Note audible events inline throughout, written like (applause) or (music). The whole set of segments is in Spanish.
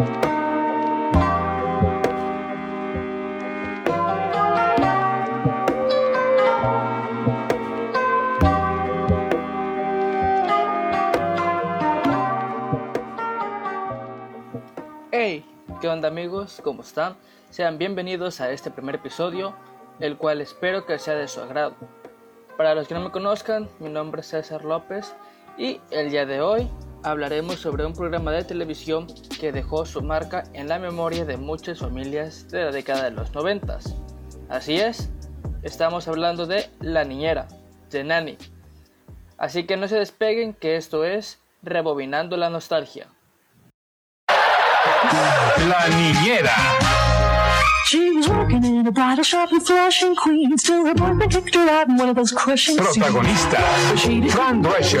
Hey, ¿qué onda amigos? ¿Cómo están? Sean bienvenidos a este primer episodio, el cual espero que sea de su agrado. Para los que no me conozcan, mi nombre es César López y el día de hoy hablaremos sobre un programa de televisión que dejó su marca en la memoria de muchas familias de la década de los 90. Así es, estamos hablando de La Niñera, de Nanny. Así que no se despeguen que esto es Rebobinando la Nostalgia. La Niñera. Protagonista, Fran Drescher.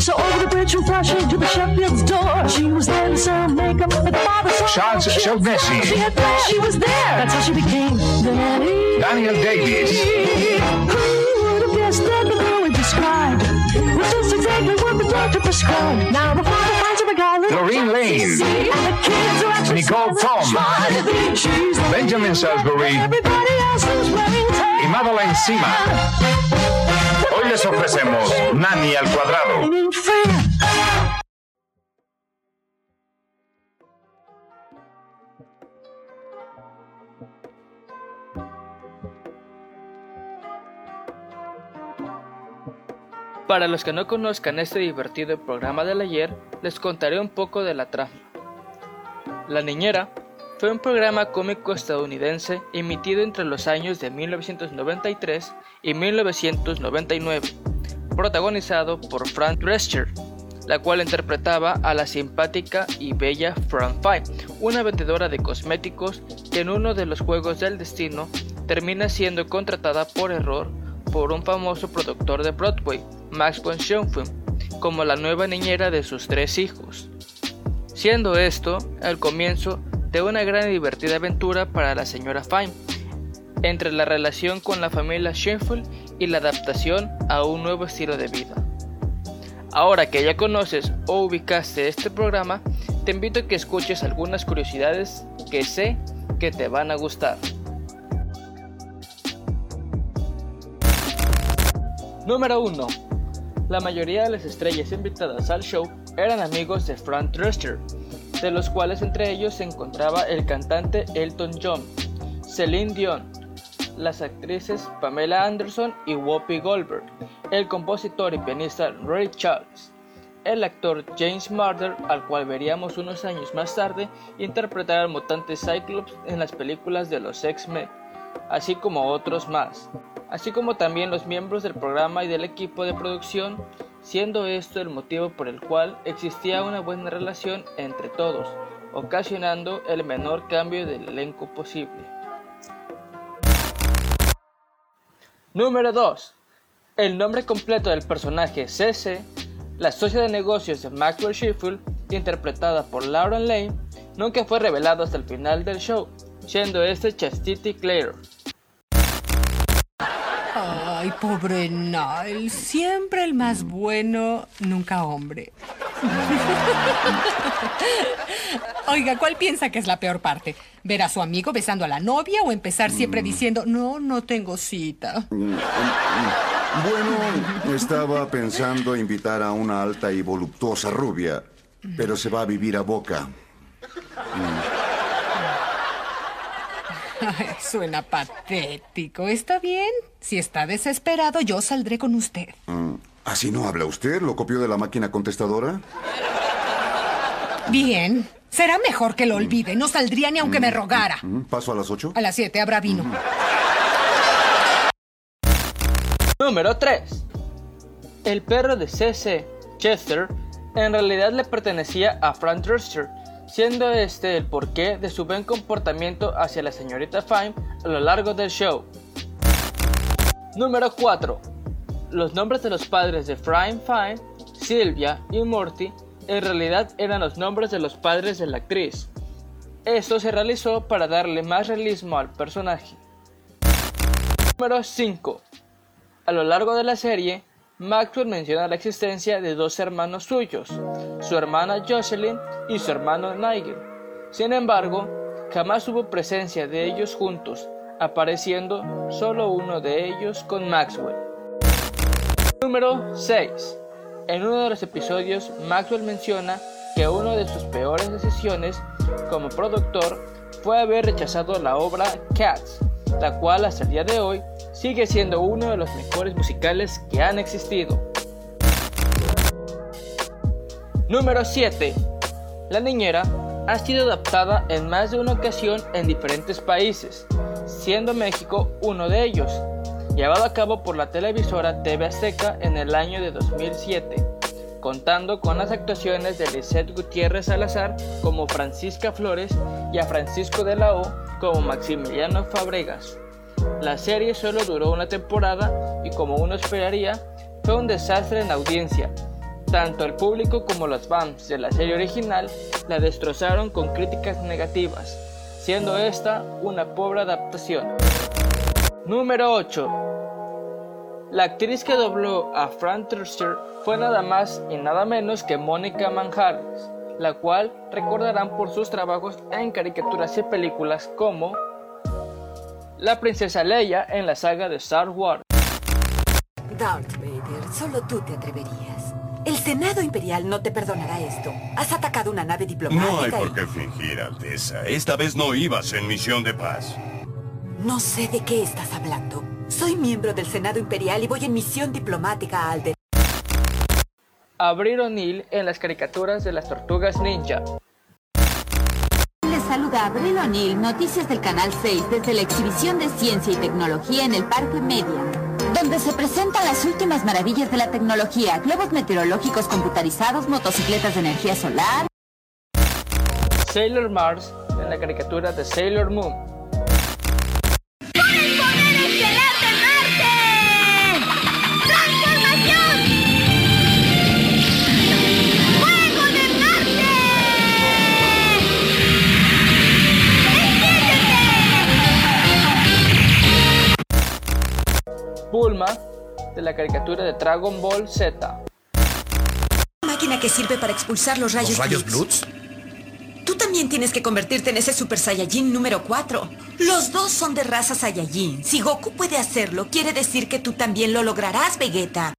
So over the bridge from Flushing to the Sheffield's door. She was there to sell makeup, but the father saw Charles She had She had plans, she was there. That's how she became the nanny. Daniel Davis. Who would have guessed that the girl we described was just exactly what the doctor prescribed? Now the father finds her regardless. Lorraine Lane. And the kids are actually Nicole Thom. trying to be. She's the Benjamin Salisbury Everybody else is wearing y Madeline Sima. Hoy les ofrecemos Nani al cuadrado. Para los que no conozcan este divertido programa del ayer, les contaré un poco de la trama. La Niñera fue un programa cómico estadounidense emitido entre los años de 1993 y 1999, protagonizado por Fran Drescher, la cual interpretaba a la simpática y bella Fran Fine, una vendedora de cosméticos que en uno de los juegos del destino termina siendo contratada por error por un famoso productor de Broadway, Max von Schoenfeld, como la nueva niñera de sus tres hijos. Siendo esto el comienzo de una gran y divertida aventura para la señora Fine, entre la relación con la familia Schoenfeld y la adaptación a un nuevo estilo de vida. Ahora que ya conoces o ubicaste este programa, te invito a que escuches algunas curiosidades que sé que te van a gustar. Número 1. La mayoría de las estrellas invitadas al show eran amigos de Frank Drescher, de los cuales entre ellos se encontraba el cantante Elton John, Celine Dion, las actrices Pamela Anderson y Whoopi Goldberg, el compositor y pianista Ray Charles, el actor James Marder, al cual veríamos unos años más tarde interpretar al mutante Cyclops en las películas de los X-Men, así como otros más, así como también los miembros del programa y del equipo de producción, siendo esto el motivo por el cual existía una buena relación entre todos, ocasionando el menor cambio del elenco posible. Número 2. El nombre completo del personaje CC, la socia de negocios de Maxwell Sheffield, interpretada por Lauren Lane, nunca fue revelado hasta el final del show, siendo este Chastity Clare. Ay, pobre Niall, siempre el más bueno, nunca hombre. (laughs) Oiga, ¿cuál piensa que es la peor parte? ¿Ver a su amigo besando a la novia o empezar siempre diciendo, no, no tengo cita? Bueno, estaba pensando invitar a una alta y voluptuosa rubia, pero se va a vivir a Boca. (laughs) Ay, suena patético. ¿Está bien? Si está desesperado, yo saldré con usted. Mm, ¿Así no habla usted? ¿Lo copió de la máquina contestadora? Bien. Será mejor que lo olvide. No saldría ni aunque me rogara. Mm, ¿Paso a las ocho? A las siete habrá vino. Número 3. El perro de CC, Chester, en realidad le pertenecía a Frank Drescher, siendo este el porqué de su buen comportamiento hacia la señorita Fine a lo largo del show. Número 4. Los nombres de los padres de Fran Fine, Sylvia y Morty en realidad eran los nombres de los padres de la actriz. Esto se realizó para darle más realismo al personaje. Número 5. A lo largo de la serie, Maxwell menciona la existencia de dos hermanos suyos, su hermana Jocelyn y su hermano Nigel. Sin embargo, jamás hubo presencia de ellos juntos, apareciendo solo uno de ellos con Maxwell. Número 6. En uno de los episodios, Maxwell menciona que una de sus peores decisiones como productor fue haber rechazado la obra Cats, la cual hasta el día de hoy sigue siendo uno de los mejores musicales que han existido. Número 7. La Niñera ha sido adaptada en más de una ocasión en diferentes países, siendo México uno de ellos, llevado a cabo por la televisora TV Azteca en el año de 2007, contando con las actuaciones de Lisette Gutiérrez Salazar como Francisca Flores y a Francisco de la O como Maximiliano Fabregas. La serie solo duró una temporada y como uno esperaría, fue un desastre en audiencia. Tanto el público como los fans de la serie original la destrozaron con críticas negativas, siendo esta una pobre adaptación. Número 8. La actriz que dobló a Fran Drescher fue nada más y nada menos que Mónica Manjarres, la cual recordarán por sus trabajos en caricaturas y películas como la princesa Leia en la saga de Star Wars. Darth Vader, solo tú te atreverías. El Senado Imperial no te perdonará esto. Has atacado una nave diplomática No hay por qué fingir, Alteza. Esta vez no ibas en misión de paz. No sé de qué estás hablando. Soy miembro del Senado Imperial y voy en misión diplomática a Alder. Abril O'Neill en las caricaturas de las tortugas ninja. Les saluda Abril O'Neill, noticias del Canal 6 desde la exhibición de ciencia y tecnología en el Parque Median, donde se presentan las últimas maravillas de la tecnología, globos meteorológicos computarizados, motocicletas de energía solar. Sailor Mars en la caricatura de Sailor Moon. La caricatura de Dragon Ball Z. Máquina que sirve para expulsar los rayos, ¿Los rayos. Blutz? Tú también tienes que convertirte en ese Super Saiyajin número 4. Los dos son de raza Saiyajin. Si Goku puede hacerlo, quiere decir que tú también lo lograrás, Vegeta.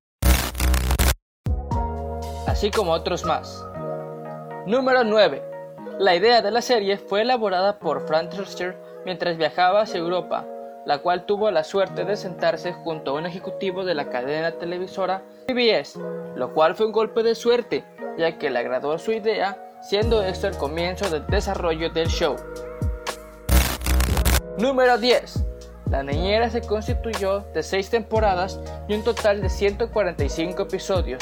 así como otros más. Número 9. La idea de la serie fue elaborada por Frank Drescher mientras viajaba hacia Europa, la cual tuvo la suerte de sentarse junto a un ejecutivo de la cadena televisora PBS, lo cual fue un golpe de suerte, ya que le agradó su idea, siendo esto el comienzo del desarrollo del show. Número 10. La Niñera se constituyó de 6 temporadas y un total de 145 episodios,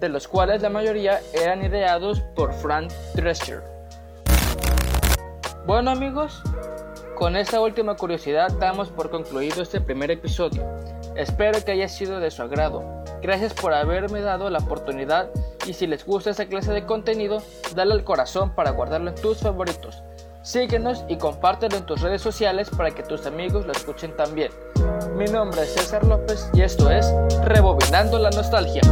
de los cuales la mayoría eran ideados por Frank Drescher. Bueno amigos, con esta última curiosidad damos por concluido este primer episodio. Espero que haya sido de su agrado. Gracias por haberme dado la oportunidad y si les gusta esta clase de contenido, dale al corazón para guardarlo en tus favoritos. Síguenos y compártelo en tus redes sociales para que tus amigos lo escuchen también. Mi nombre es César López y esto es Rebobinando la Nostalgia.